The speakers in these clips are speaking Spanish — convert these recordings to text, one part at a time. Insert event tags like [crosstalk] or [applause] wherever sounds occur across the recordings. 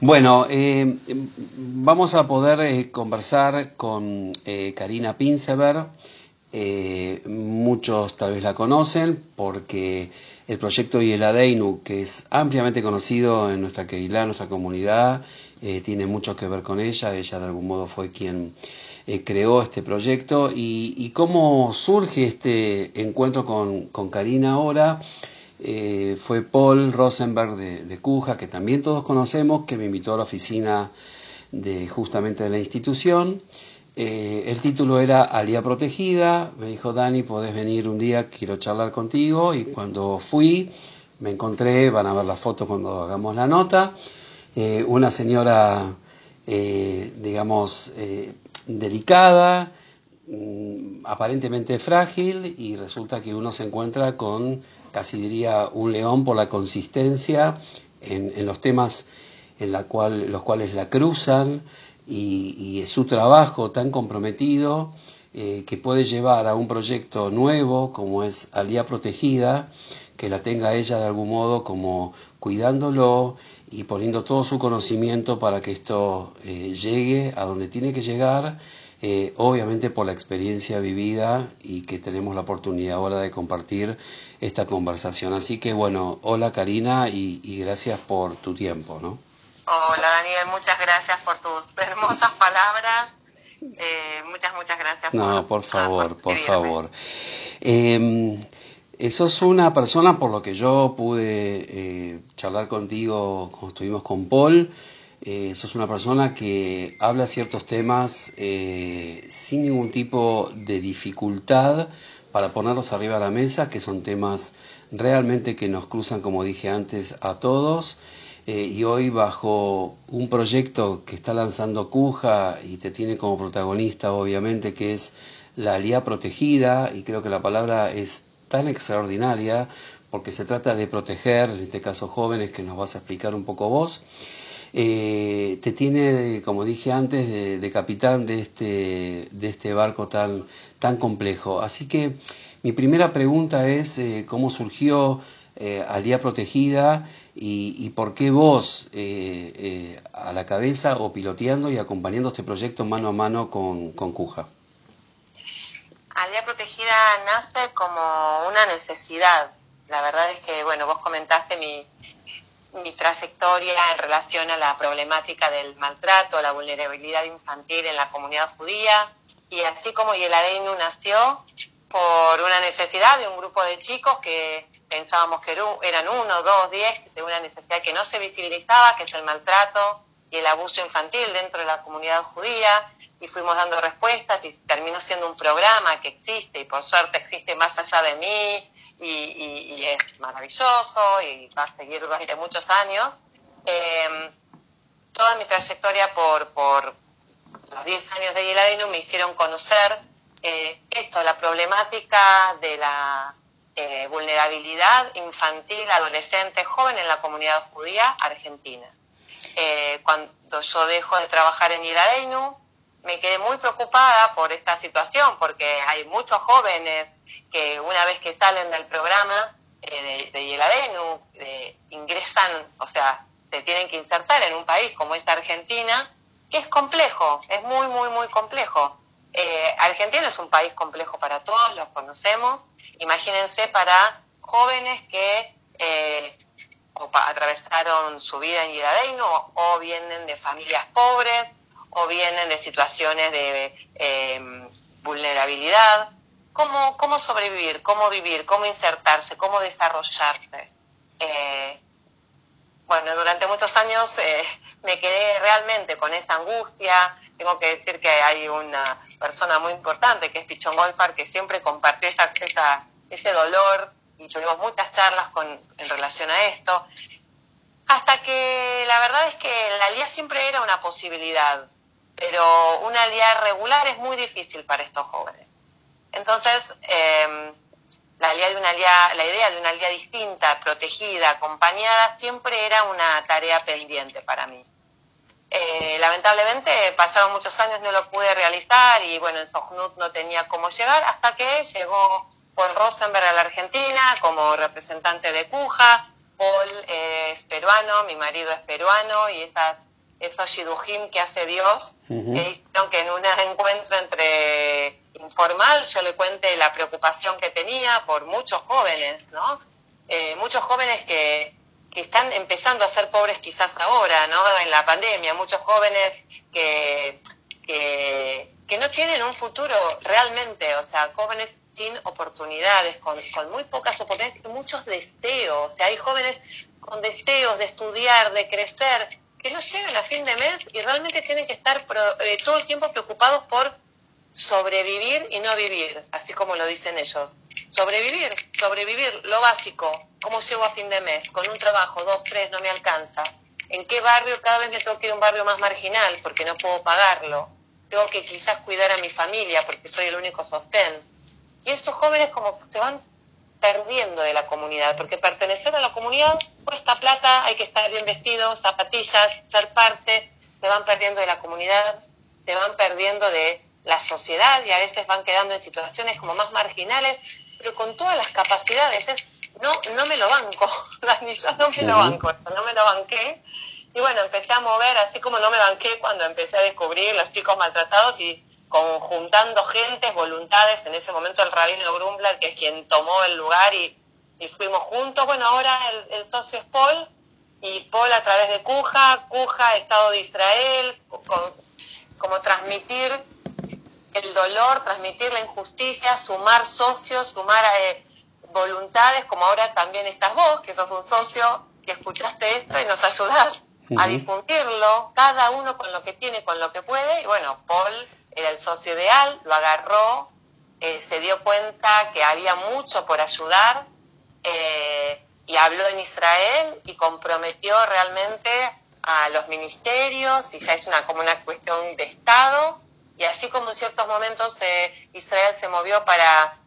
Bueno, eh, vamos a poder eh, conversar con eh, Karina Pinsever. muchos tal vez la conocen porque el proyecto Yeladeinu, que es ampliamente conocido en nuestra Keilah, en nuestra comunidad, tiene mucho que ver con ella. Ella de algún modo fue quien creó este proyecto. Y, cómo surge este encuentro con, con Karina ahora? Eh, fue Paul Rosenberg de, Cuja, que también todos conocemos, que me invitó a la oficina de justamente de la institución. Eh, el título era Alía Protegida. Me dijo, Dani, podés venir un día, quiero charlar contigo. Y cuando fui, me encontré, van a ver la foto cuando hagamos la nota, eh, una señora, digamos, delicada, aparentemente frágil, y resulta que uno se encuentra con casi diría un león por la consistencia en, los temas en la cual, los cuales la cruzan y, y su trabajo tan comprometido eh, que puede llevar a un proyecto nuevo como es Alía Protegida, que la tenga ella de algún modo como cuidándolo y poniendo todo su conocimiento para que esto eh, llegue a donde tiene que llegar eh, obviamente por la experiencia vivida y que tenemos la oportunidad ahora de compartir esta conversación. Así que bueno, hola Karina y, gracias por tu tiempo, ¿no? Hola Daniel, muchas gracias por tus [laughs] hermosas palabras. Eh, muchas, muchas gracias. No, por, favor, por, favor. Eh, sos una persona, por lo que yo pude eh, charlar contigo cuando estuvimos con Paul, eh, sos una persona que habla ciertos temas eh, sin ningún tipo de dificultad para ponerlos arriba de la mesa, que son temas realmente que nos cruzan, como dije antes, a todos. Eh, y hoy bajo un proyecto que está lanzando Cuja y te tiene como protagonista, obviamente, que es la Alía Protegida, y creo que la palabra es tan extraordinaria porque se trata de proteger, en este caso jóvenes, que nos vas a explicar un poco vos. Eh, te tiene, como dije antes, de, capitán de este, de este barco tan, tan complejo. Así que mi primera pregunta es eh, cómo surgió eh, Alía Protegida y, por qué vos eh, a la cabeza o piloteando y acompañando este proyecto mano a mano con, con Cuja. Alía Protegida nace como una necesidad. La verdad es que, bueno, vos comentaste mi, mi trayectoria en relación a la problemática del maltrato, la vulnerabilidad infantil en la comunidad judía, y así como Yeladeinu nació por una necesidad de un grupo de chicos que pensábamos que eran uno, dos, diez, de una necesidad que no se visibilizaba, que es el maltrato y el abuso infantil dentro de la comunidad judía, y fuimos dando respuestas y terminó siendo un programa que existe y por suerte existe más allá de mí y, es maravilloso y va a seguir durante muchos años. Em, toda mi trayectoria por, por los 10 años de Yeladino me hicieron conocer eh, esto, la problemática de la eh, vulnerabilidad infantil, adolescente, joven en la comunidad judía argentina. Eh, cuando yo dejo de trabajar en Yeladino, me quedé muy preocupada por esta situación, porque hay muchos jóvenes que una vez que salen del programa eh, de, de Yeladenu, ingresan, o sea, se tienen que insertar en un país como es Argentina, que es complejo, es muy, muy, muy complejo. Eh, Argentina es un país complejo para todos, lo conocemos. Imagínense para jóvenes que eh, atravesaron su vida en Yeladenu o vienen de familias pobres o vienen de situaciones de eh, vulnerabilidad. ¿Cómo, ¿Cómo sobrevivir? ¿Cómo vivir? ¿Cómo insertarse? ¿Cómo desarrollarse? Eh, bueno, durante muchos años eh, me quedé realmente con esa angustia. Tengo que decir que hay una persona muy importante que es Pichon Golfar que siempre compartió esa, esa, ese dolor y tuvimos muchas charlas con, en relación a esto. Hasta que la verdad es que la LIA siempre era una posibilidad pero una alía regular es muy difícil para estos jóvenes. Entonces, eh, la, de una la idea de una alía distinta, protegida, acompañada, siempre era una tarea pendiente para mí. Eh, lamentablemente pasaron muchos años, no lo pude realizar y bueno, en Sojnut no tenía cómo llegar hasta que llegó Paul Rosenberg a la Argentina como representante de Cuja, Paul es peruano, mi marido es peruano y esas, esos shidujim que hace Dios, que hicieron que en un encuentro entre informal yo le cuente la preocupación que tenía por muchos jóvenes, ¿no? Eh, muchos jóvenes que, que están empezando a ser pobres quizás ahora, ¿no? En la pandemia, muchos jóvenes que, que, que no tienen un futuro realmente, o sea, jóvenes sin oportunidades, con, con muy pocas oportunidades, muchos deseos, o sea, hay jóvenes con deseos de estudiar, de crecer, que no llegan a fin de mes y realmente tienen que estar eh, todo el tiempo preocupados por sobrevivir y no vivir, así como lo dicen ellos. Sobrevivir, sobrevivir, lo básico. ¿Cómo llego a fin de mes? Con un trabajo, dos, tres, no me alcanza. ¿En qué barrio? Cada vez me tengo que ir a un barrio más marginal porque no puedo pagarlo. Tengo que quizás cuidar a mi familia porque soy el único sostén. Y estos jóvenes como se van perdiendo de la comunidad, porque pertenecer a la comunidad cuesta plata, hay que estar bien vestidos, zapatillas, ser parte, se van perdiendo de la comunidad, se van perdiendo de la sociedad y a veces van quedando en situaciones como más marginales, pero con todas las capacidades. no, no me lo banco, [laughs] Dani, yo no me lo banco, no me lo banqué. Y bueno, empecé a mover, así como no me banqué cuando empecé a descubrir los chicos maltratados y conjuntando gentes, voluntades, en ese momento el rabino Grumbler, que es quien tomó el lugar y, fuimos juntos. Bueno, ahora el, socio es Paul, y Paul a través de Cuja, Cuja, Estado de Israel, como transmitir el dolor, transmitir la injusticia, sumar socios, sumar eh, voluntades, como ahora también estás vos, que sos un socio que escuchaste esto y nos ayudás a difundirlo, cada uno con lo que tiene, con lo que puede, y bueno, Paul era el socio ideal, lo agarró, eh, se dio cuenta que había mucho por ayudar, eh, y habló en Israel y comprometió realmente a los ministerios, y ya es una como una cuestión de Estado, y así como en ciertos momentos eh, Israel se movió para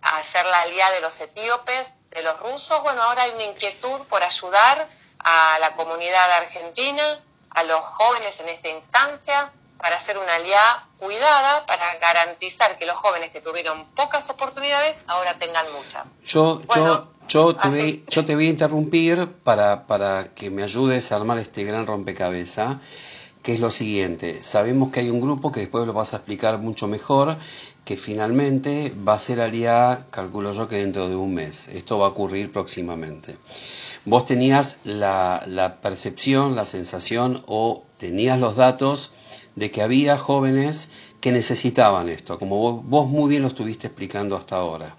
hacer la alianza de los etíopes, de los rusos, bueno, ahora hay una inquietud por ayudar a la comunidad argentina, a los jóvenes en esta instancia, para hacer una alianza cuidada, para garantizar que los jóvenes que tuvieron pocas oportunidades ahora tengan muchas. Yo, yo, yo, te voy, yo te voy a interrumpir para, para que me ayudes a armar este gran rompecabezas que es lo siguiente, sabemos que hay un grupo que después lo vas a explicar mucho mejor, que finalmente va a ser aliada, calculo yo que dentro de un mes, esto va a ocurrir próximamente. Vos tenías la, la percepción, la sensación o tenías los datos de que había jóvenes que necesitaban esto, como vos, vos muy bien lo estuviste explicando hasta ahora.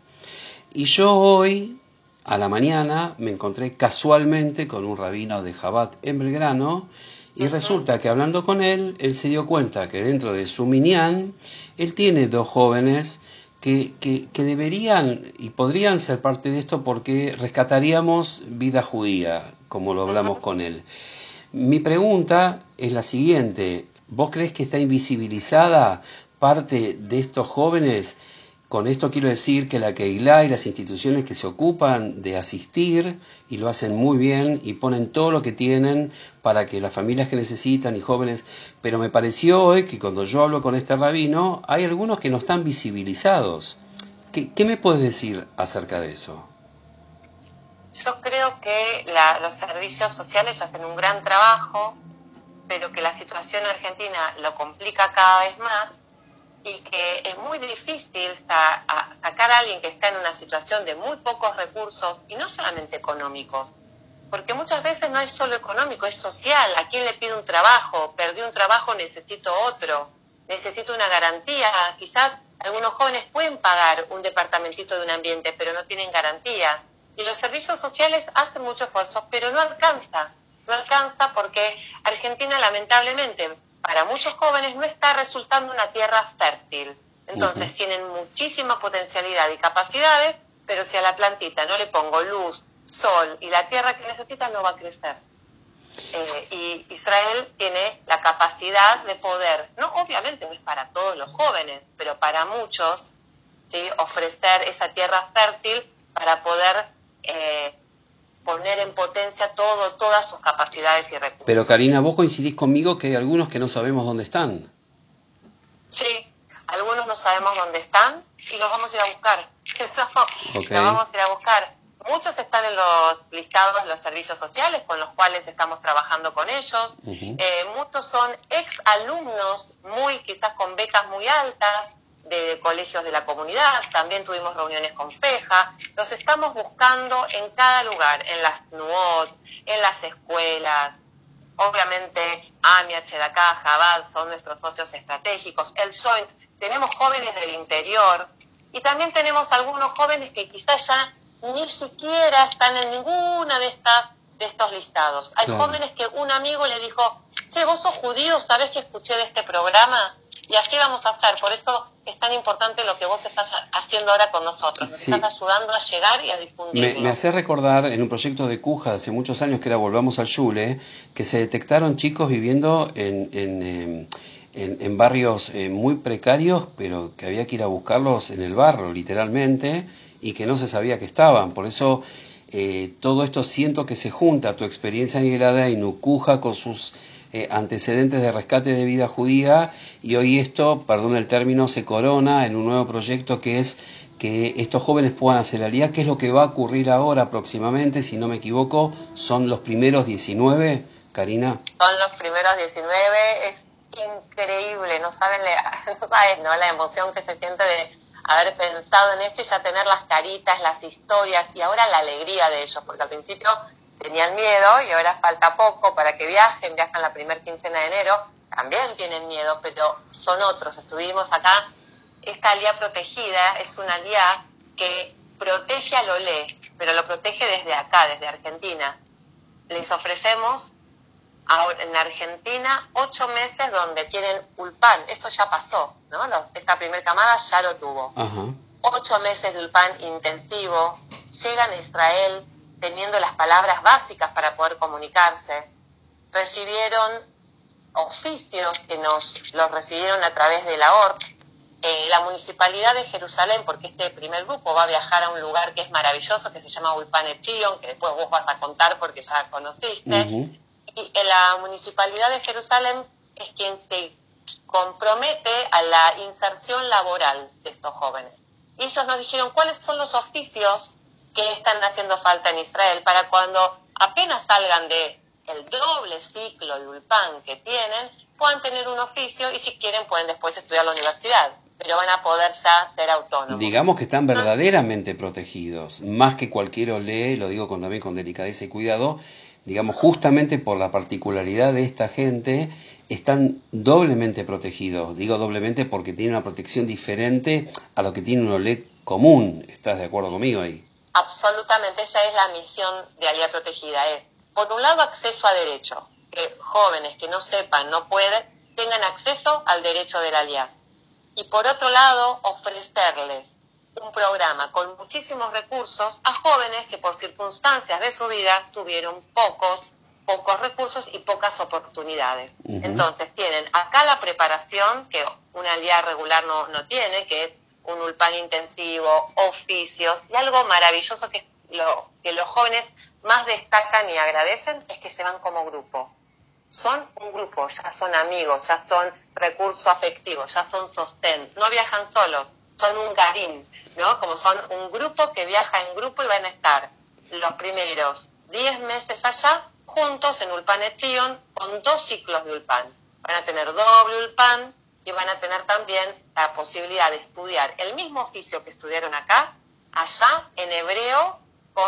Y yo hoy, a la mañana, me encontré casualmente con un rabino de Jabat en Belgrano, y resulta que hablando con él, él se dio cuenta que dentro de su minián, él tiene dos jóvenes que, que, que, deberían y podrían ser parte de esto porque rescataríamos vida judía, como lo hablamos con él. Mi pregunta es la siguiente, ¿vos crees que está invisibilizada parte de estos jóvenes con esto quiero decir que la Keilah y las instituciones que se ocupan de asistir y lo hacen muy bien y ponen todo lo que tienen para que las familias que necesitan y jóvenes, pero me pareció hoy que cuando yo hablo con este rabino hay algunos que no están visibilizados. ¿Qué, qué me puedes decir acerca de eso? Yo creo que la, los servicios sociales hacen un gran trabajo, pero que la situación argentina lo complica cada vez más y que es muy difícil sacar a alguien que está en una situación de muy pocos recursos y no solamente económicos, porque muchas veces no es solo económico, es social. ¿A quién le pide un trabajo? Perdí un trabajo, necesito otro. Necesito una garantía. Quizás algunos jóvenes pueden pagar un departamentito de un ambiente, pero no tienen garantía. Y los servicios sociales hacen mucho esfuerzo, pero no alcanza. No alcanza porque Argentina lamentablemente para muchos jóvenes no está resultando una tierra fértil. Entonces tienen muchísima potencialidad y capacidades, pero si a la plantita no le pongo luz, sol y la tierra que necesita, no va a crecer. Eh, y Israel tiene la capacidad de poder, no obviamente no es para todos los jóvenes, pero para muchos, ¿sí? ofrecer esa tierra fértil para poder eh, poner en potencia todo, todas sus capacidades y recursos. Pero Karina, vos coincidís conmigo que hay algunos que no sabemos dónde están. Sí, algunos no sabemos dónde están y los vamos a ir a buscar. [laughs] Eso, los vamos a ir a buscar. muchos están en los listados de los servicios sociales con los cuales estamos trabajando con ellos. Eh, muchos son ex alumnos, muy quizás con becas muy altas de colegios de la comunidad. También tuvimos reuniones con FEJA. Los estamos buscando en cada lugar, en las NUOT, en las escuelas. Obviamente, AMIA, Chedacá, Jabal son nuestros socios estratégicos. El Joint, tenemos jóvenes del interior y también tenemos algunos jóvenes que quizás ya ni siquiera están en ninguna de estas de estos listados. Hay jóvenes que un amigo le dijo, che, vos sos judío, ¿sabés que escuché de este programa? Y así vamos a hacer. Por eso es tan importante lo que vos estás haciendo ahora con nosotros. Nos estás ayudando a llegar y a difundir. Me, me, hace recordar en un proyecto de Cuja hace muchos años que era Volvamos al Yule, que se detectaron chicos viviendo en, en, em, en barrios eh, muy precarios, pero que había que ir a buscarlos en el barro, literalmente y que no se sabía que estaban. Por eso eh, todo esto siento que se junta, tu experiencia en Helada y Nucuja con sus eh, antecedentes de rescate de vida judía y hoy esto, perdón el término, se corona en un nuevo proyecto que es que estos jóvenes puedan hacer alía, ¿qué es lo que va a ocurrir ahora próximamente? Si no me equivoco, son los primeros 19, Karina. Son los primeros 19, es increíble, no saben, [laughs] no sabes, ¿no? La emoción que se siente de haber pensado en esto y ya tener las caritas, las historias y ahora la alegría de ellos, porque al principio tenían miedo y ahora falta poco para que viajen, viajan la primera quincena de enero, también tienen miedo, pero son otros. Estuvimos acá, esta alía protegida es una alía que protege al olé, pero lo protege desde acá, desde Argentina. Les ofrecemos ahora en Argentina ocho meses donde tienen ulpan, esto ya pasó, ¿no? esta primera camada ya lo tuvo. Ocho meses de ulpan intensivo, llegan a Israel teniendo las palabras básicas para poder comunicarse, recibieron oficios que nos los recibieron a través de la ORT, eh, la Municipalidad de Jerusalén, porque este primer grupo va a viajar a un lugar que es maravilloso, que se llama Ulpan Etion, que después vos vas a contar porque ya conociste, y la Municipalidad de Jerusalén es quien se compromete a la inserción laboral de estos jóvenes. Y ellos nos dijeron cuáles son los oficios que están haciendo falta en Israel para cuando apenas salgan de el doble ciclo de Ulpan que tienen, puedan tener un oficio y si quieren pueden después estudiar la universidad, pero van a poder ya ser autónomos. Digamos que están verdaderamente protegidos, más que cualquier olé, lo digo con, también con delicadeza y cuidado, digamos, justamente por la particularidad de esta gente, están doblemente protegidos. Digo doblemente porque tienen una protección diferente a lo que tiene un OLED común. ¿Estás de acuerdo conmigo ahí? Absolutamente, esa es la misión de Alía Protegida. Es, por un lado, acceso a derecho. Que jóvenes que no sepan, no pueden, tengan acceso al derecho de la. Y por otro lado, ofrecerles un programa con muchísimos recursos a jóvenes que por circunstancias de su vida tuvieron pocos pocos recursos y pocas oportunidades. Entonces tienen acá la preparación que una alía regular no, no tiene, que es un ulpan intensivo, oficios, y algo maravilloso que, lo, que los jóvenes más destacan y agradecen es que se van como grupo. Son un grupo, ya son amigos, ya son recurso afectivo, ya son sostén, no viajan solos, son un garín, ¿no? Como son un grupo que viaja en grupo y van a estar los primeros 10 meses allá juntos en Ulpan Echion con dos ciclos de Ulpan. Van a tener doble Ulpan y van a tener también la posibilidad de estudiar el mismo oficio que estudiaron acá, allá en hebreo, con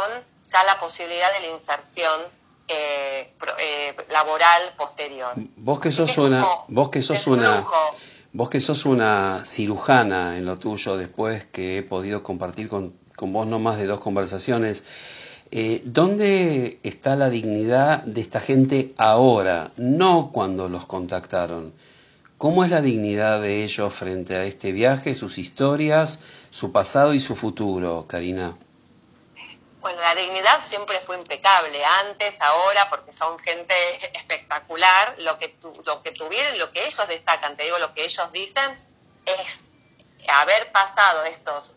ya la posibilidad de la inserción eh, eh, laboral posterior. Vos que sos una, vos que sos una, Vos que sos una cirujana en lo tuyo, después que he podido compartir con, vos no más de dos conversaciones, eh, ¿dónde está la dignidad de esta gente ahora, no cuando los contactaron? ¿Cómo es la dignidad de ellos frente a este viaje, sus historias, su pasado y su futuro, Karina? Bueno, la dignidad siempre fue impecable, antes, ahora, porque son gente [laughs] espectacular. Lo que, tuvieron, lo que ellos destacan, te digo, lo que ellos dicen, es haber pasado estos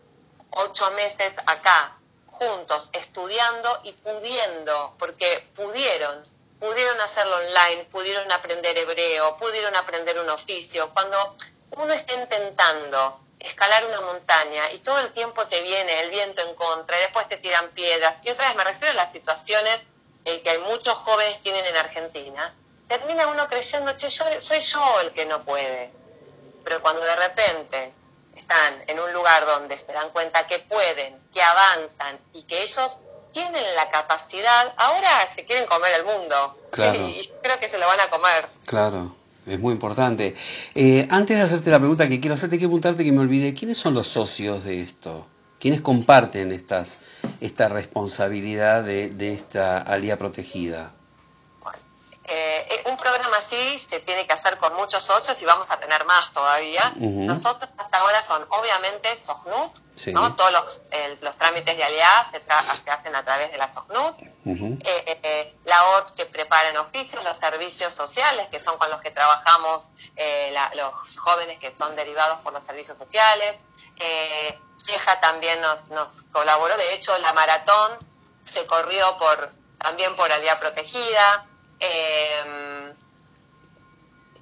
ocho meses acá juntos, estudiando y pudiendo, porque pudieron, pudieron hacerlo online, pudieron aprender hebreo, pudieron aprender un oficio. Cuando uno está intentando escalar una montaña y todo el tiempo te viene el viento en contra y después te tiran piedras. Y otra vez me refiero a las situaciones eh, que hay muchos jóvenes tienen en Argentina. Termina uno creyendo, che, yo, soy yo el que no puede. Pero cuando de repente están en un lugar donde se dan cuenta que pueden, que avanzan y que ellos tienen la capacidad, ahora se quieren comer el mundo. Claro. [laughs] Y creo que se lo van a comer. Claro. Es muy importante. Eh, antes de hacerte la pregunta que quiero hacerte, quiero preguntarte que me olvidé, ¿quiénes son los socios de esto? ¿Quiénes comparten estas, esta responsabilidad de, de esta alía protegida? Eh, un programa así se tiene que hacer con muchos socios y vamos a tener más todavía. Nosotros hasta ahora son obviamente SOGNUT, ¿no? todos los, los, trámites de alianza se, hacen a través de la SOGNUT, eh, la ORT que prepara en oficio, los servicios sociales que son con los que trabajamos los jóvenes que son derivados por los servicios sociales. Vieja también nos, nos colaboró, de hecho la maratón se corrió por también por Alía Protegida.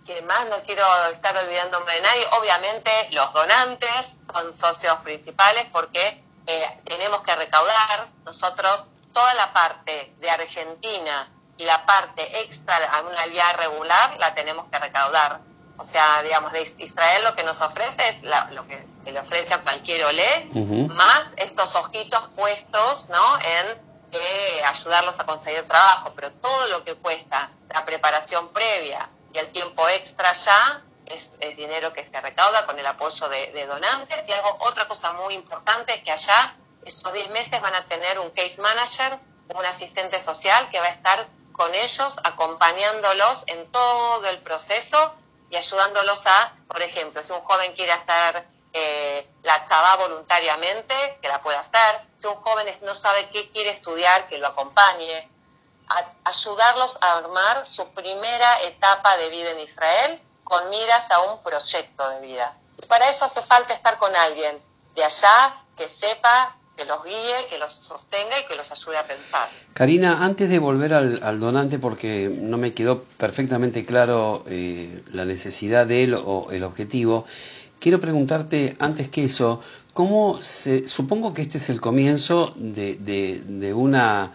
Eh, que más no quiero estar olvidándome de nadie, obviamente los donantes son socios principales porque eh, tenemos que recaudar nosotros toda la parte de Argentina y la parte extra a una alianza regular la tenemos que recaudar. O sea, digamos, de Israel lo que nos ofrece es lo que, le ofrece a cualquier olé, más estos ojitos puestos, ¿no? En que ayudarlos a conseguir trabajo, pero todo lo que cuesta la preparación previa y el tiempo extra ya es, dinero que se recauda con el apoyo de, donantes. Y algo, otra cosa muy importante es que allá esos 10 meses van a tener un case manager, un asistente social que va a estar con ellos acompañándolos en todo el proceso y ayudándolos a, por ejemplo, si un joven quiere hacer eh, la chava voluntariamente, que la pueda hacer. Si un joven no sabe qué quiere estudiar, que lo acompañe. Ayudarlos a armar su primera etapa de vida en Israel con miras a un proyecto de vida. Y para eso hace falta estar con alguien de allá que sepa, que los guíe, que los sostenga y que los ayude a pensar. Karina, antes de volver al, donante, porque no me quedó perfectamente claro eh, la necesidad de él o el objetivo, quiero preguntarte antes que eso, ¿cómo se, supongo que este es el comienzo de, de, una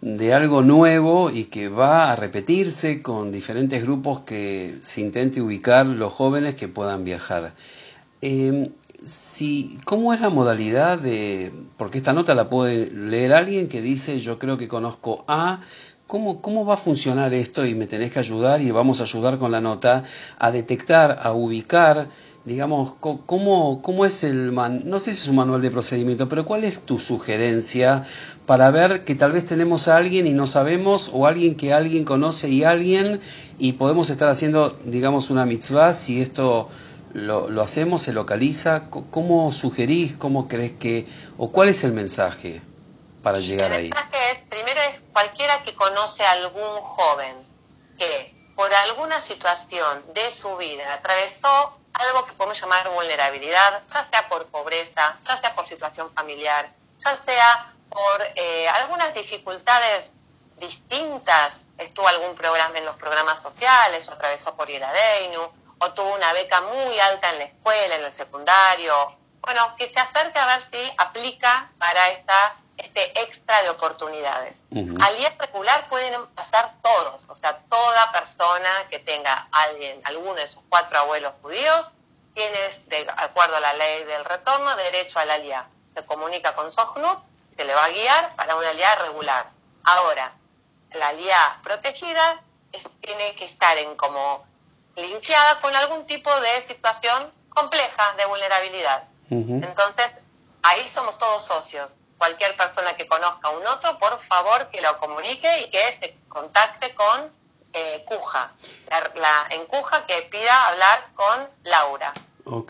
de algo nuevo y que va a repetirse con diferentes grupos que se intente ubicar los jóvenes que puedan viajar. Eh, si, ¿Cómo es la modalidad de.? Porque esta nota la puede leer alguien que dice: Yo creo que conozco a. ¿Cómo, ¿Cómo va a funcionar esto? Y me tenés que ayudar y vamos a ayudar con la nota a detectar, a ubicar digamos, ¿cómo, cómo es el, man, no sé si es un manual de procedimiento, pero cuál es tu sugerencia para ver que tal vez tenemos a alguien y no sabemos, o alguien que alguien conoce y alguien, y podemos estar haciendo, digamos, una mitzvah, si esto lo, lo hacemos, se localiza, ¿cómo sugerís, cómo crees que, o cuál es el mensaje para llegar ahí? El mensaje es, primero es cualquiera que conoce a algún joven que por alguna situación de su vida atravesó algo que podemos llamar vulnerabilidad, ya sea por pobreza, ya sea por situación familiar, ya sea por eh, algunas dificultades distintas, estuvo algún programa en los programas sociales, o atravesó por Iradeinu, o tuvo una beca muy alta en la escuela, en el secundario. Bueno, que se acerque a ver si aplica para esta este extra de oportunidades. Al día regular pueden pasar todos, o sea, toda persona que tenga alguien, alguno de sus cuatro abuelos judíos, tiene, de acuerdo a la ley del retorno, derecho al alía. Se comunica con Sohnut, se le va a guiar para una alía regular. Ahora, la alía protegida tiene que estar en como limpiada con algún tipo de situación compleja de vulnerabilidad. Entonces, ahí somos todos socios cualquier persona que conozca a un otro, por favor que lo comunique y que se contacte con eh, Cuja, la, en Cuja que pida hablar con Laura.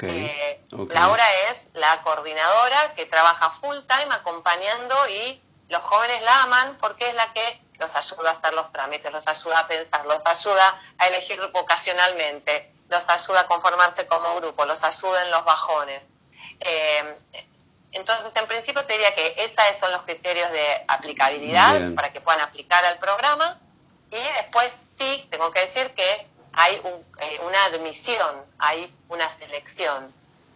Eh, Laura es la coordinadora que trabaja full time acompañando y los jóvenes la aman porque es la que los ayuda a hacer los trámites, los ayuda a pensar, los ayuda a elegir vocacionalmente, los ayuda a conformarse como grupo, los ayuda en los bajones. Eh, entonces, en principio te diría que esos son los criterios de aplicabilidad para que puedan aplicar al programa. Y después sí, tengo que decir que hay eh, una admisión, hay una selección.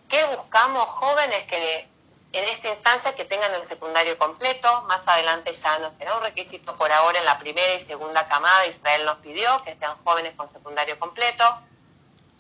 ¿Qué buscamos? Jóvenes que en esta instancia que tengan el secundario completo, más adelante ya no será un requisito por ahora en la primera y segunda camada, Israel nos pidió que sean jóvenes con secundario completo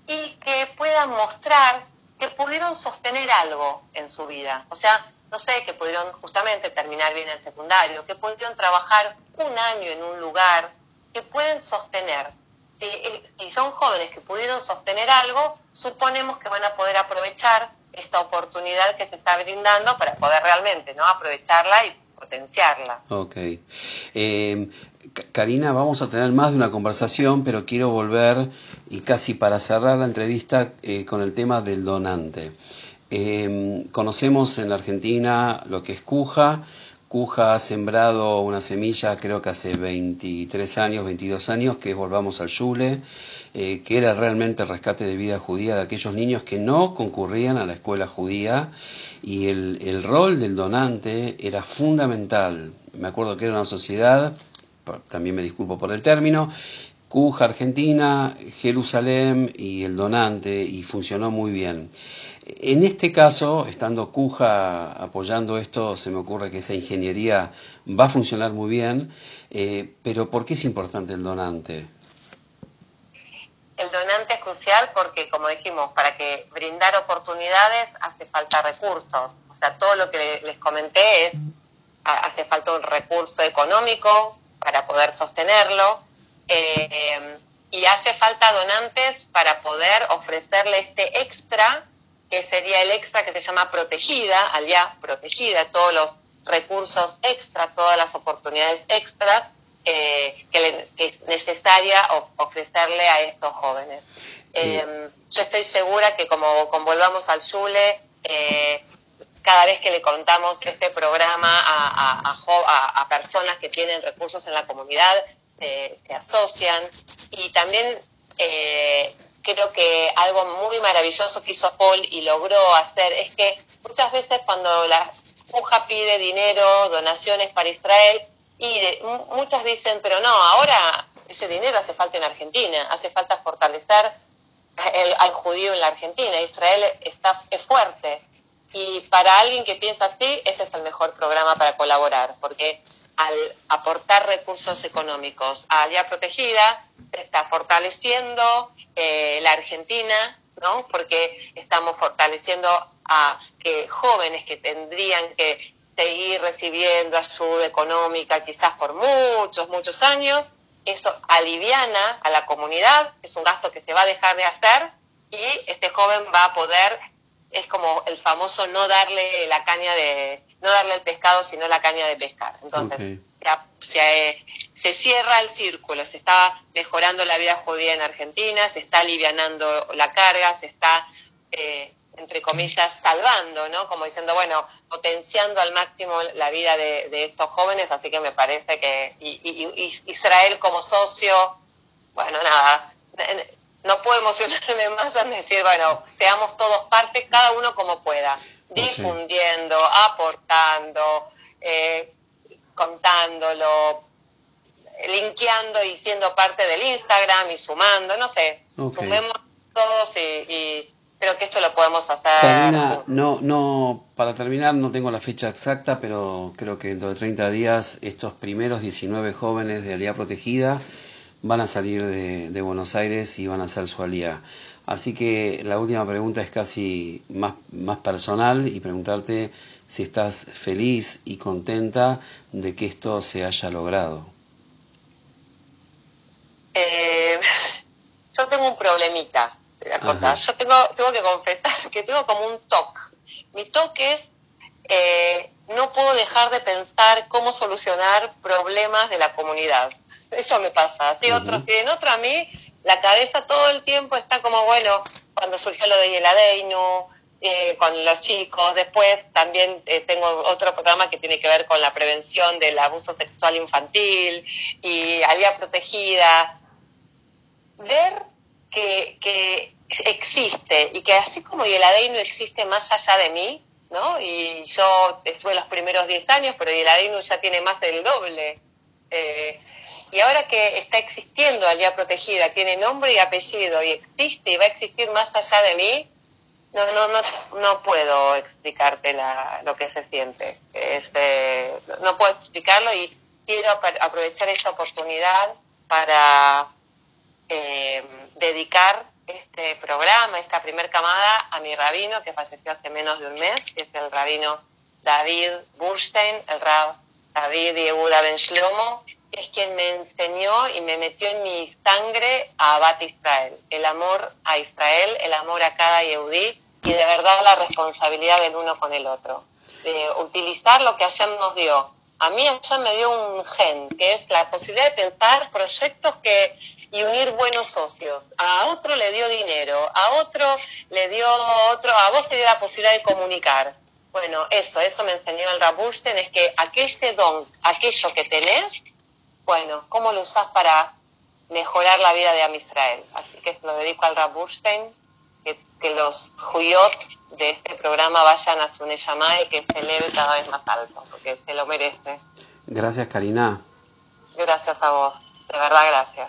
y que puedan mostrar que pudieron sostener algo en su vida. O sea, no sé, que pudieron justamente terminar bien el secundario, que pudieron trabajar un año en un lugar, que pueden sostener. Si, son jóvenes que pudieron sostener algo, suponemos que van a poder aprovechar esta oportunidad que se está brindando para poder realmente no aprovecharla y potenciarla. Ok. Eh, Karina, vamos a tener más de una conversación, pero quiero volver y casi para cerrar la entrevista eh, con el tema del donante. Eh, conocemos en la Argentina lo que es Cuja, Cuja ha sembrado una semilla, creo que hace 23 años, 22 años, que Volvamos al Yule, eh, que era realmente el rescate de vida judía de aquellos niños que no concurrían a la escuela judía y el, el rol del donante era fundamental. Me acuerdo que era una sociedad, también me disculpo por el término, Cuja Argentina, Jerusalén y el donante, y funcionó muy bien. En este caso, estando Cuja apoyando esto, se me ocurre que esa ingeniería va a funcionar muy bien, eh, pero ¿por qué es importante el donante? El donante es crucial porque, como dijimos, para que brindar oportunidades hace falta recursos. O sea, todo lo que les comenté es, hace falta un recurso económico para poder sostenerlo. Eh, y hace falta donantes para poder ofrecerle este extra que sería el extra que se llama protegida, allá protegida, todos los recursos extra, todas las oportunidades extras eh, que, es necesaria ofrecerle a estos jóvenes. Eh, yo estoy segura que como, Volvamos al Zule, eh, cada vez que le contamos este programa a, a, a, personas que tienen recursos en la comunidad, se asocian y también creo que algo muy maravilloso que hizo Paul y logró hacer es que muchas veces cuando la UJA pide dinero, donaciones para Israel, y muchas dicen, pero no, ahora ese dinero hace falta en Argentina, hace falta fortalecer al judío en la Argentina, Israel está, es fuerte. Y para alguien que piensa así, este es el mejor programa para colaborar, porque al aportar recursos económicos a Alía Protegida, se está fortaleciendo eh, la Argentina, ¿no? Porque estamos fortaleciendo a que jóvenes que tendrían que seguir recibiendo ayuda económica quizás por muchos, muchos años, eso aliviana a la comunidad, es un gasto que se va a dejar de hacer y este joven va a poder, es como el famoso no darle la caña de, no darle el pescado, sino la caña de pescar. Entonces, se, se, cierra el círculo, se está mejorando la vida judía en Argentina, se está alivianando la carga, se está, eh, entre comillas, salvando, ¿no? Como diciendo, bueno, potenciando al máximo la vida de, estos jóvenes, así que me parece que y, Israel como socio, bueno, nada, no puedo emocionarme [laughs] más en decir, bueno, seamos todos parte, cada uno como pueda difundiendo, aportando, eh, contándolo, linkeando y siendo parte del Instagram y sumando, no sé, sumemos todos y, creo que esto lo podemos hacer. no, no, para terminar, no tengo la fecha exacta, pero creo que dentro de 30 días estos primeros 19 jóvenes de Alía Protegida van a salir de, de Buenos Aires y van a hacer su alía. Así que la última pregunta es casi más, más personal y preguntarte si estás feliz y contenta de que esto se haya logrado. Eh, [laughs] yo tengo un problemita. Yo tengo, tengo que confesar [laughs] que tengo como un toque. Mi toque es eh, no puedo dejar de pensar cómo solucionar problemas de la comunidad. [laughs] Eso me pasa. Si otros tienen otro a mí, la cabeza todo el tiempo está como, bueno, cuando surgió lo de Yeladeinu, eh, con los chicos, después también eh, tengo otro programa que tiene que ver con la prevención del abuso sexual infantil y Alía Protegida. Ver que, que existe y que así como Yeladeinu existe más allá de mí, ¿no? Y yo estuve los primeros 10 años, pero Yeladeinu ya tiene más del doble. Eh, y ahora que está existiendo Alía Protegida, tiene nombre y apellido y existe y va a existir más allá de mí, No, no, no, no puedo explicarte la, lo que se siente. Este, no puedo explicarlo y quiero aprovechar esta oportunidad para eh, dedicar este programa, esta primer camada, a mi rabino que falleció hace menos de un mes, que es el rabino David Burstein, el rab David Yehuda Ben Shlomo, es quien me enseñó y me metió en mi sangre a Abad Israel, el amor a Israel, el amor a cada Yehudí y de verdad la responsabilidad del uno con el otro. De utilizar lo que Hashem nos dio. A mí Hashem me dio un gen, que es la posibilidad de pensar proyectos que y unir buenos socios. A otro le dio dinero, a otro le dio otro, a vos te dio la posibilidad de comunicar. Bueno, eso, eso me enseñó el Rabusten, es que aquel don, aquello que tenés, bueno, ¿cómo lo usás para mejorar la vida de Am Israel? Así que se lo dedico al Rabusten, que, que los juyot de este programa vayan a su Neyamá y que se eleve cada vez más alto, porque se lo merece. Gracias, Karina. Gracias a vos, de verdad gracias.